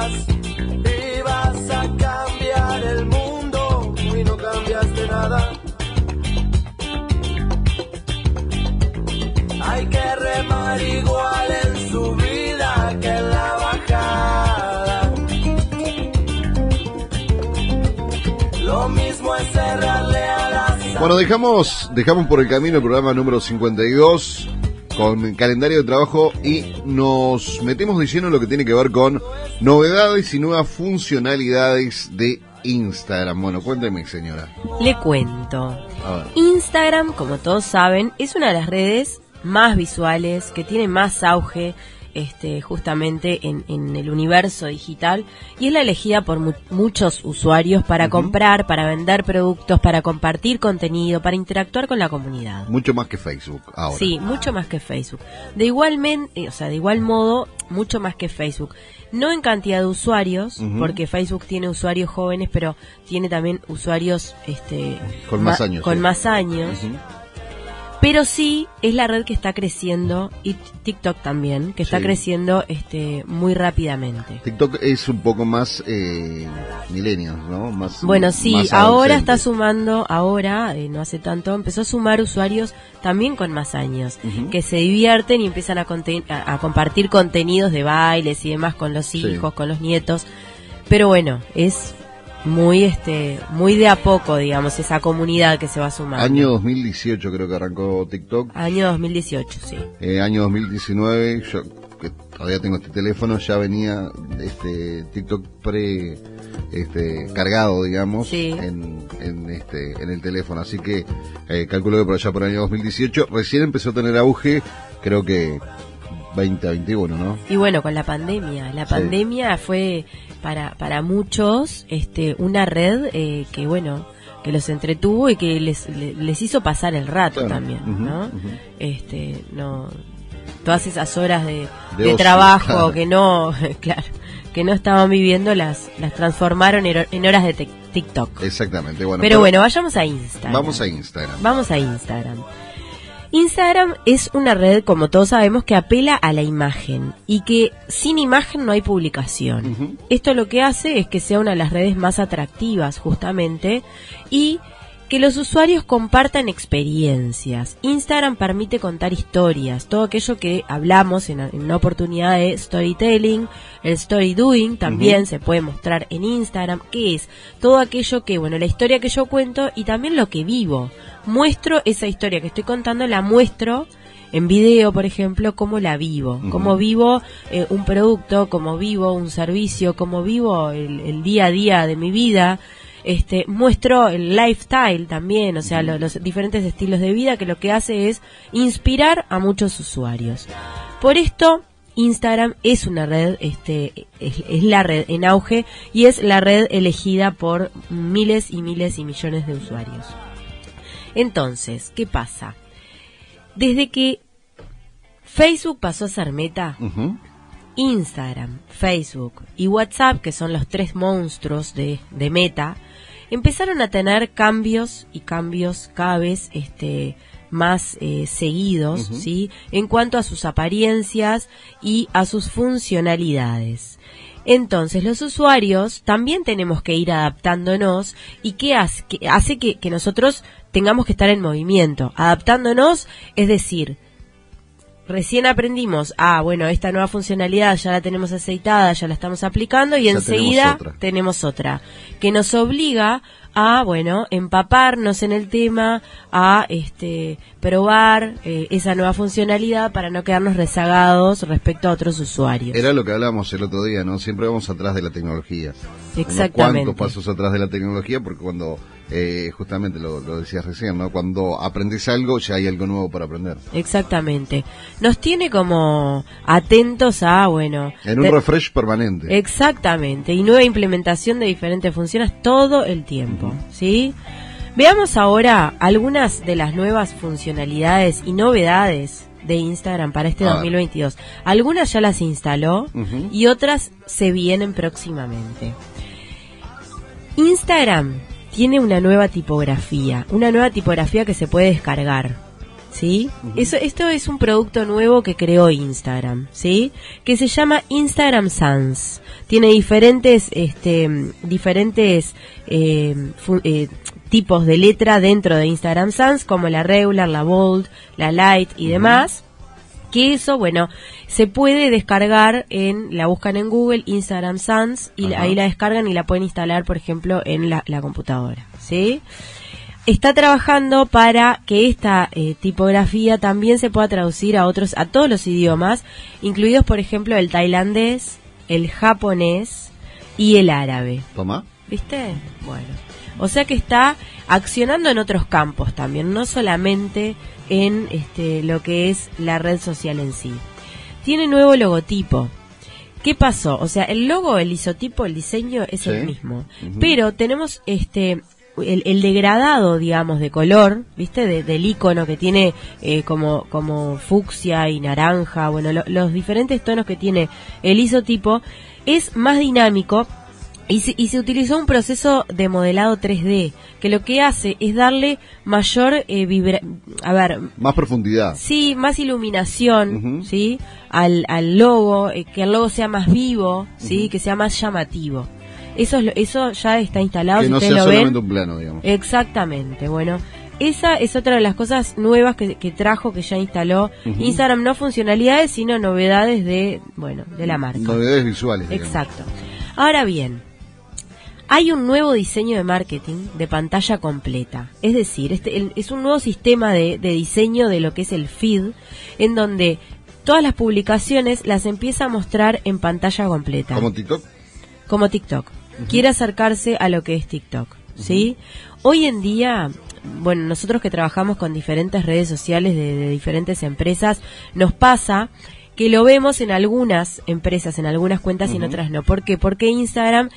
vas, y vas a cambiar el mundo y no cambiaste nada. Hay que remar igual en su vida que en la bajada. Lo mismo es cerrarle a la Bueno, dejamos por el camino el programa número 52 con calendario de trabajo y nos metemos de lleno en lo que tiene que ver con novedades y nuevas funcionalidades de Instagram. Bueno, cuénteme, señora. Le cuento. Instagram, como todos saben, es una de las redes más visuales, que tiene más auge este, justamente en, el universo digital y es la elegida por muchos usuarios para comprar, para vender productos, para compartir contenido, para interactuar con la comunidad. Mucho más que Facebook ahora. Sí, mucho más que Facebook. De igualmente, o sea, de igual modo, mucho más que Facebook. No en cantidad de usuarios, porque Facebook tiene usuarios jóvenes, pero tiene también usuarios este, con más años. Con más años. Pero sí es la red que está creciendo y TikTok también, que está creciendo este muy rápidamente. TikTok es un poco más eh, ¿no? Más, bueno, sí, ahora está sumando, ahora, eh, no hace tanto, empezó a sumar usuarios también con más años, que se divierten y empiezan a, a, compartir contenidos de bailes y demás con los hijos, con los nietos. Pero bueno, es muy este muy de a poco digamos esa comunidad que se va sumando. Año 2018 creo que arrancó TikTok. Año 2018 sí. Eh, año 2019 yo que todavía tengo este teléfono ya venía este TikTok pre este cargado digamos en, en este en el teléfono. Así que eh, calculo que por allá por el año 2018 recién empezó a tener auge creo que 2021 no y bueno con la pandemia. La pandemia fue para, para muchos este, una red eh, que, bueno, que los entretuvo y que les, les, hizo pasar el rato también, ¿no? Este, no todas esas horas de, trabajo que no, claro, que no estaban viviendo las las transformaron en horas de TikTok. Exactamente, bueno. pero bueno, vayamos a Instagram. Vamos a Instagram. Vamos a Instagram. Instagram es una red, como todos sabemos, que apela a la imagen y que sin imagen no hay publicación. Esto lo que hace es que sea una de las redes más atractivas, justamente, y que los usuarios compartan experiencias. Instagram permite contar historias, todo aquello que hablamos en, una oportunidad de storytelling, el story doing también se puede mostrar en Instagram, que es todo aquello que, bueno, la historia que yo cuento y también lo que vivo. Muestro esa historia que estoy contando, la muestro en video, por ejemplo, cómo la vivo, cómo vivo eh, un producto, cómo vivo un servicio, cómo vivo el día a día de mi vida este, muestro el lifestyle también, o sea, los diferentes estilos de vida que lo que hace es inspirar a muchos usuarios. Por esto, Instagram es una red, este, es, la red en auge y es la red elegida por miles y miles y millones de usuarios. Entonces, ¿qué pasa? Desde que Facebook pasó a ser meta, Instagram, Facebook y WhatsApp, que son los tres monstruos de, de Meta, empezaron a tener cambios y cambios cada vez este, más eh, seguidos, ¿sí? En cuanto a sus apariencias y a sus funcionalidades. Entonces, los usuarios también tenemos que ir adaptándonos y qué hace, que, hace que, que nosotros tengamos que estar en movimiento. Adaptándonos, es decir, recién aprendimos, ah, bueno, esta nueva funcionalidad ya la tenemos aceitada, ya la estamos aplicando y enseguida tenemos otra. que nos obliga a, bueno, empaparnos en el tema, a este probar eh, esa nueva funcionalidad para no quedarnos rezagados respecto a otros usuarios. Era lo que hablábamos el otro día, ¿no? Siempre vamos atrás de la tecnología. Exactamente. ¿Cuántos pasos atrás de la tecnología? Porque cuando eh, justamente lo, decías recién, ¿no? Cuando aprendes algo ya hay algo nuevo para aprender. Exactamente. Nos tiene como atentos a, bueno... En un refresh permanente. Exactamente. Y nueva implementación de diferentes funciones todo el tiempo, ¿sí? Veamos ahora algunas de las nuevas funcionalidades y novedades de Instagram para este 2022. Algunas ya las instaló y otras se vienen próximamente. Instagram tiene una nueva tipografía, una nueva tipografía que se puede descargar. ¿Sí? Eso, esto es un producto nuevo que creó Instagram, ¿sí? Que se llama Instagram Sans. Tiene diferentes, este, diferentes eh, eh, tipos de letra dentro de Instagram Sans, como la regular, la bold, la light y demás que eso, bueno, se puede descargar en, la buscan en Google, Instagram Sans, y ahí la descargan y la pueden instalar, por ejemplo, en la, computadora, ¿sí? Está trabajando para que esta eh, tipografía también se pueda traducir a otros, a todos los idiomas, incluidos por ejemplo el tailandés, el japonés y el árabe. Toma. ¿Viste? Bueno. O sea que está accionando en otros campos también, no solamente en este, lo que es la red social en sí. Tiene nuevo logotipo. ¿Qué pasó? O sea, el logo, el isotipo, el diseño es el mismo. Pero tenemos este el, degradado, digamos, de color, ¿viste? del icono que tiene eh, como, como fucsia y naranja, bueno, los diferentes tonos que tiene el isotipo, es más dinámico y se, y se, utilizó un proceso de modelado 3D, que lo que hace es darle mayor eh, a ver, más profundidad. Sí, más iluminación, ¿sí? Al, al logo, eh, que el logo sea más vivo, ¿sí? Que sea más llamativo. Eso, eso ya está instalado. Que no sea solamente un plano, digamos. Exactamente, bueno. Esa es otra de las cosas nuevas que, trajo, que ya instaló Instagram, no funcionalidades, sino novedades de, bueno, de la marca. Novedades visuales. Exacto. Ahora bien, hay un nuevo diseño de marketing de pantalla completa. Es decir, este es un nuevo sistema de, de, diseño de lo que es el feed, en donde todas las publicaciones las empieza a mostrar en pantalla completa. ¿Como TikTok? Como TikTok quiere acercarse a lo que es TikTok, ¿sí? Hoy en día, bueno, nosotros que trabajamos con diferentes redes sociales de, diferentes empresas, nos pasa que lo vemos en algunas empresas, en algunas cuentas y en otras no. ¿Por qué? Porque Instagram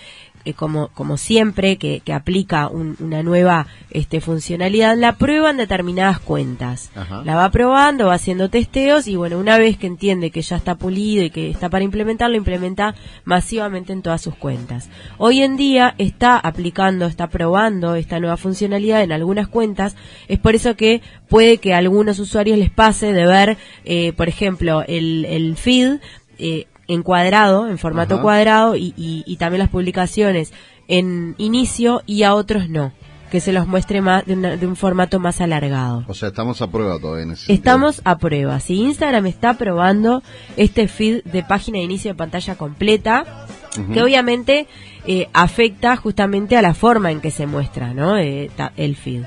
eh, como, como siempre que, que aplica una nueva este, funcionalidad, la prueba en determinadas cuentas. La va probando, va haciendo testeos y bueno, una vez que entiende que ya está pulido y que está para implementar, lo implementa masivamente en todas sus cuentas. Hoy en día está aplicando, está probando esta nueva funcionalidad en algunas cuentas, es por eso que puede que a algunos usuarios les pase de ver, eh, por ejemplo, el, el feed eh, en cuadrado, en formato cuadrado, y, y, también las publicaciones en inicio y a otros no, que se los muestre más de, un formato más alargado. O sea, estamos a prueba todavía en ese Estamos a prueba. Si Instagram está probando este feed de página de inicio de pantalla completa, que obviamente eh, afecta justamente a la forma en que se muestra ¿no? Eh, el feed.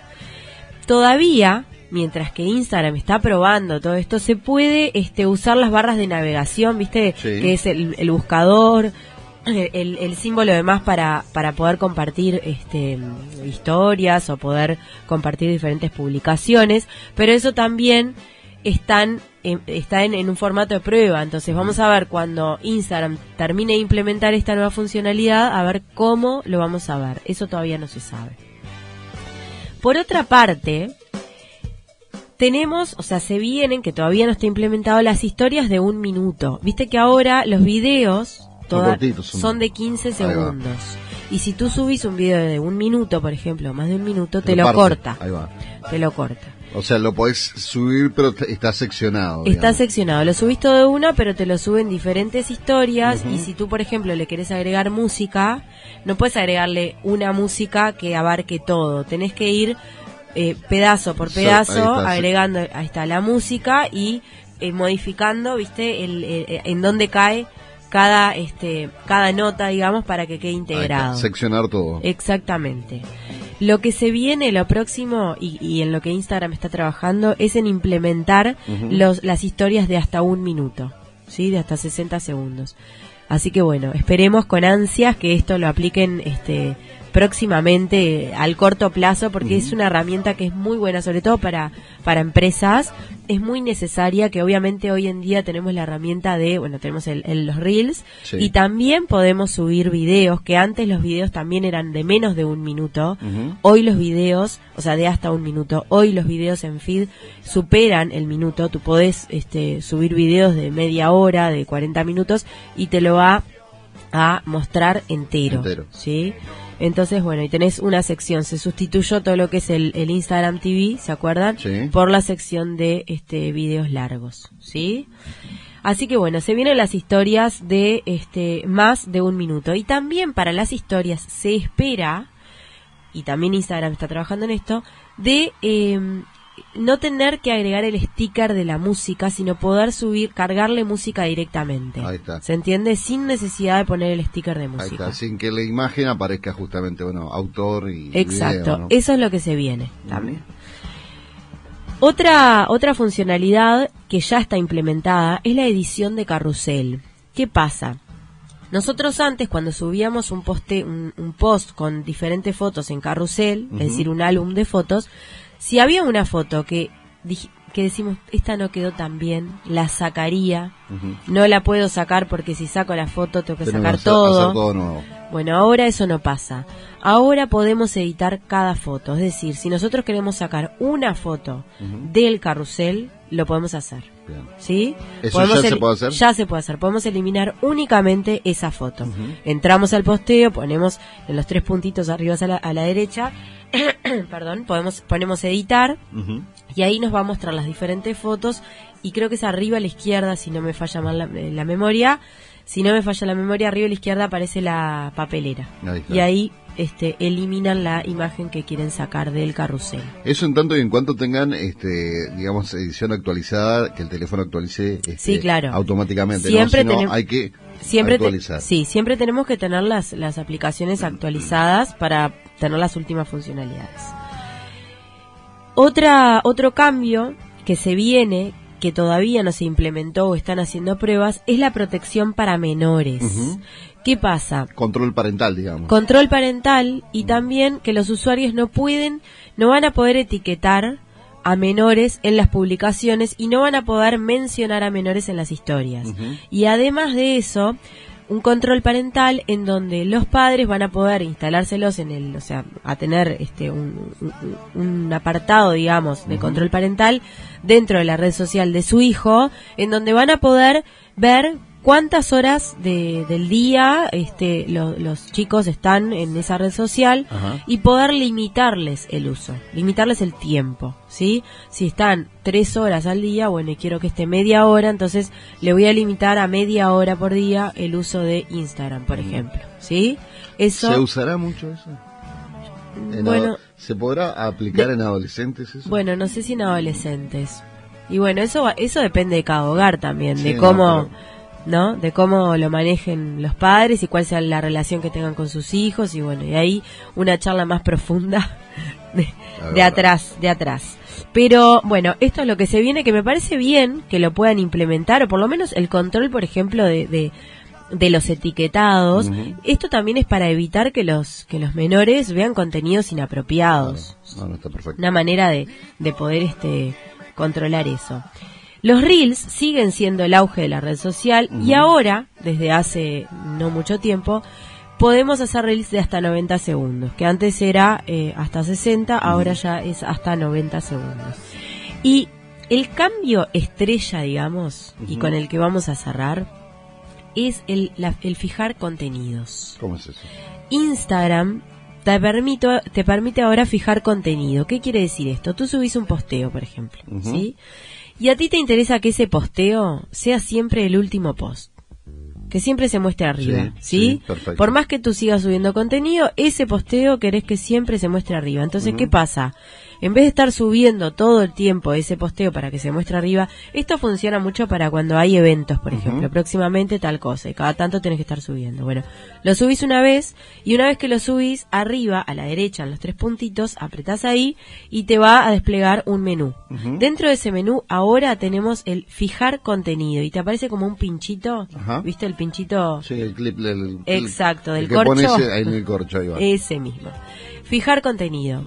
Todavía mientras que Instagram está probando todo esto, se puede este, usar las barras de navegación, ¿viste? Que es el, buscador, el, símbolo de más para, para poder compartir este, historias o poder compartir diferentes publicaciones, pero eso también están está en, en, un formato de prueba. Entonces vamos a ver cuando Instagram termine de implementar esta nueva funcionalidad, a ver cómo lo vamos a ver. Eso todavía no se sabe. Por otra parte, tenemos, o sea, se vienen, que todavía no está implementado, las historias de un minuto. Viste que ahora los videos son, de 15 segundos. Y si tú subís un video de un minuto, por ejemplo, más de un minuto, te lo, corta. Ahí va. Te lo corta. O sea, lo podés subir, pero está seccionado. Está seccionado. Lo subís todo de una, pero te lo suben diferentes historias. Y si tú, por ejemplo, le querés agregar música, no puedes agregarle una música que abarque todo. Tenés que ir eh, pedazo por pedazo, agregando, ahí está, la música y eh, modificando, viste, el, eh, en dónde cae cada este cada nota digamos para que quede integrado. seccionar todo. Exactamente. Lo que se viene lo próximo y, en lo que Instagram está trabajando es en implementar los, las historias de hasta un minuto sí de hasta 60 segundos. Así que bueno esperemos con ansias que esto lo apliquen este próximamente al corto plazo porque es una herramienta que es muy buena, sobre todo para, para empresas. Es muy necesaria que obviamente hoy en día tenemos la herramienta de, bueno, tenemos el, los reels y también podemos subir videos, que antes los videos también eran de menos de un minuto. Hoy los videos, o sea, de hasta un minuto, hoy los videos en feed superan el minuto. Tú podés este, subir videos de media hora, de 40 minutos y te lo va a mostrar entero. entero. ¿sí? Entonces, bueno, y tenés una sección, se sustituyó todo lo que es el, Instagram TV, ¿se acuerdan? Por la sección de este videos largos, ¿sí? Así que bueno, se vienen las historias de este más de un minuto. Y también para las historias se espera, y también Instagram está trabajando en esto, de em, no tener que agregar el sticker de la música, sino poder subir, cargarle música directamente. Ahí está. ¿Se entiende? Sin necesidad de poner el sticker de música. Ahí está, sin que la imagen aparezca justamente, bueno, autor y. Exacto, eso es lo que se viene también. Otra, otra funcionalidad que ya está implementada es la edición de carrusel. ¿Qué pasa? Nosotros antes, cuando subíamos un, poste, un, post con diferentes fotos en carrusel, es decir, un álbum de fotos, si había una foto que, que decimos, esta no quedó tan bien, la sacaría, no la puedo sacar porque si saco la foto tengo que sacar todo. Bueno, ahora eso no pasa. Ahora podemos editar cada foto, es decir, si nosotros queremos sacar una foto del carrusel, lo podemos hacer. ¿Sí? ¿Eso ya se puede hacer? Ya se puede hacer. Podemos eliminar únicamente esa foto. Entramos al posteo, ponemos en los tres puntitos arriba a la, a la derecha, perdón, podemos, ponemos editar y ahí nos va a mostrar las diferentes fotos y creo que es arriba a la izquierda, si no me falla mal la, la memoria, si no me falla la memoria, arriba a la izquierda aparece la papelera. y ahí este, eliminan la imagen que quieren sacar del carrusel. Eso en tanto y en cuanto tengan, este, digamos, edición actualizada, que el teléfono actualice este, claro. automáticamente. Siempre ¿no? hay que siempre actualizar. sí, siempre tenemos que tener las, las aplicaciones actualizadas para tener las últimas funcionalidades. Otra, otro cambio que se viene, que todavía no se implementó o están haciendo pruebas, es la protección para menores. ¿Qué pasa? Control parental, digamos. Control parental y también que los usuarios no pueden, no van a poder etiquetar a menores en las publicaciones y no van a poder mencionar a menores en las historias. Y además de eso, un control parental en donde los padres van a poder instalárselos en el, o sea, a tener este un, un, apartado, digamos, de control parental dentro de la red social de su hijo, en donde van a poder ver cuántas horas de, del día este, los chicos están en esa red social y poder limitarles el uso, limitarles el tiempo, ¿sí? Si están tres horas al día, bueno, y quiero que esté media hora, entonces le voy a limitar a media hora por día el uso de Instagram, por ejemplo, ¿sí? Eso... ¿Se usará mucho eso? bueno, ¿Se podrá aplicar en adolescentes eso? Bueno, no sé si en adolescentes. Y bueno, eso eso depende de cada hogar también, de cómo... ¿no? De cómo lo manejen los padres y cuál sea la relación que tengan con sus hijos y bueno, y ahí una charla más profunda de, atrás, de atrás. Pero bueno, esto es lo que se viene, que me parece bien que lo puedan implementar, o por lo menos el control, por ejemplo, de, de, los etiquetados. Esto también es para evitar que los, que los menores vean contenidos inapropiados. Una manera de, de poder este, controlar eso. Los reels siguen siendo el auge de la red social y ahora, desde hace no mucho tiempo, podemos hacer reels de hasta 90 segundos, que antes era eh, hasta 60, ahora ya es hasta 90 segundos. Y el cambio estrella, digamos, y con el que vamos a cerrar, es el, el fijar contenidos. ¿Cómo es eso? Instagram te, permito, te permite ahora fijar contenido. ¿Qué quiere decir esto? Tú subís un posteo, por ejemplo, ¿sí? Y a ti te interesa que ese posteo sea siempre el último post. Que siempre se muestre arriba, ¿sí? Por más que tú sigas subiendo contenido, ese posteo querés que siempre se muestre arriba. Entonces, ¿qué pasa? En vez de estar subiendo todo el tiempo ese posteo para que se muestre arriba, esto funciona mucho para cuando hay eventos, por ejemplo, próximamente tal cosa, y cada tanto tienes que estar subiendo. Bueno, lo subís una vez, y una vez que lo subís, arriba, a la derecha, en los tres puntitos, apretás ahí, y te va a desplegar un menú. Dentro de ese menú, ahora tenemos el fijar contenido, y te aparece como un pinchito, ¿viste el pinchito? Sí, el clip del... Exacto, del corcho. Ese, ahí en el corcho, ahí va. Ese mismo. Fijar contenido.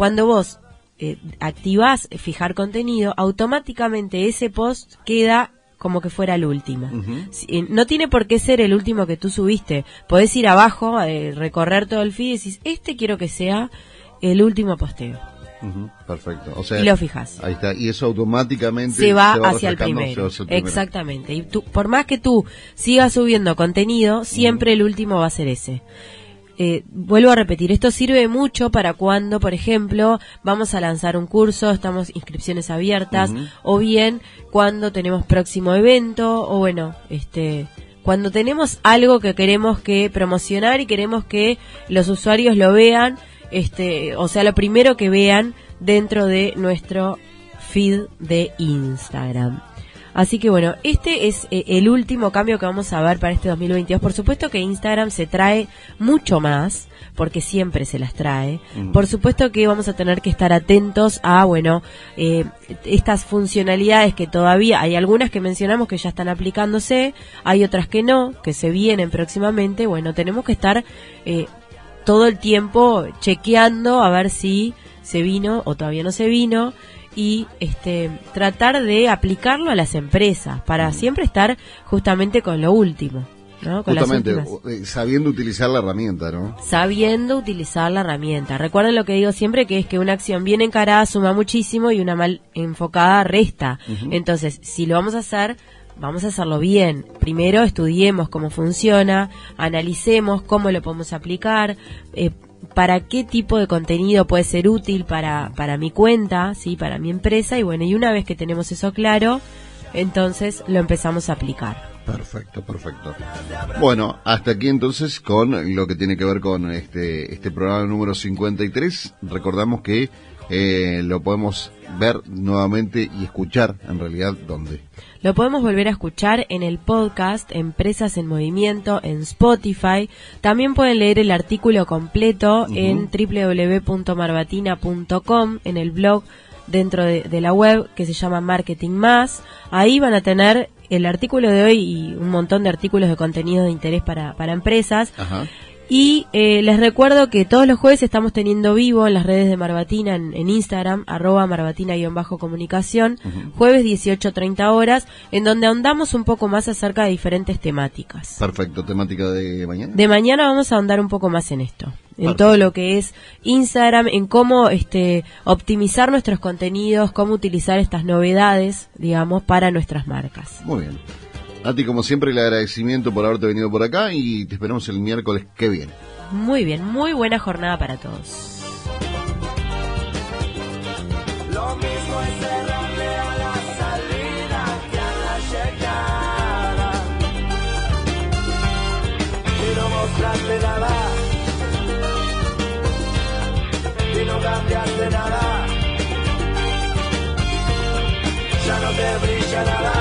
Cuando vos eh, activás fijar contenido, automáticamente ese post queda como que fuera el último. Eh, no tiene por qué ser el último que tú subiste. Podés ir abajo, eh, recorrer todo el feed y decís, este quiero que sea el último posteo. perfecto. y lo fijas. Ahí está. Y eso automáticamente se va, hacia, el primero. Exactamente. Y tú, por más que tú sigas subiendo contenido, siempre el último va a ser ese. Eh, vuelvo a repetir, esto sirve mucho para cuando, por ejemplo, vamos a lanzar un curso, estamos inscripciones abiertas, o bien cuando tenemos próximo evento, o bueno, este, cuando tenemos algo que queremos que promocionar y queremos que los usuarios lo vean, este, o sea, lo primero que vean dentro de nuestro feed de Instagram. Así que bueno, este es eh, el último cambio que vamos a ver para este 2022. Por supuesto que Instagram se trae mucho más, porque siempre se las trae. Mm. Por supuesto que vamos a tener que estar atentos a, bueno, eh, estas funcionalidades que todavía hay algunas que mencionamos que ya están aplicándose, hay otras que no, que se vienen próximamente. Bueno, tenemos que estar eh, todo el tiempo chequeando a ver si se vino o todavía no se vino y este tratar de aplicarlo a las empresas para siempre estar justamente con lo último. ¿no? Justamente, eh, sabiendo utilizar la herramienta, ¿no? Sabiendo utilizar la herramienta. Recuerden lo que digo siempre, que es que una acción bien encarada suma muchísimo y una mal enfocada resta. Entonces, si lo vamos a hacer, vamos a hacerlo bien. Primero estudiemos cómo funciona, analicemos cómo lo podemos aplicar, eh, para qué tipo de contenido puede ser útil para, para mi cuenta, ¿sí? para mi empresa. Y bueno, y una vez que tenemos eso claro, entonces lo empezamos a aplicar. Perfecto, perfecto. Bueno, hasta aquí entonces con lo que tiene que ver con este, este programa número 53. Recordamos que eh, lo podemos ver nuevamente y escuchar en realidad dónde. Lo podemos volver a escuchar en el podcast Empresas en Movimiento en Spotify. También pueden leer el artículo completo en www.marbatina.com en el blog dentro de, la web que se llama Marketing Más. Ahí van a tener el artículo de hoy y un montón de artículos de contenido de interés para, para empresas. Ajá. Y eh, les recuerdo que todos los jueves estamos teniendo vivo en las redes de Marbatina, en, Instagram, arroba marbatina-comunicación, jueves 18.30 horas, en donde ahondamos un poco más acerca de diferentes temáticas. Perfecto, temática de mañana. De mañana vamos a ahondar un poco más en esto, en todo lo que es Instagram, en cómo este, optimizar nuestros contenidos, cómo utilizar estas novedades, digamos, para nuestras marcas. Muy bien. Nati, como siempre, el agradecimiento por haberte venido por acá y te esperamos el miércoles que viene. Muy bien, muy buena jornada para todos. Lo mismo es cerrarle a la salida que a la llegada. Y no mostraste nada. Y no cambiaste nada. Ya no te brilla nada.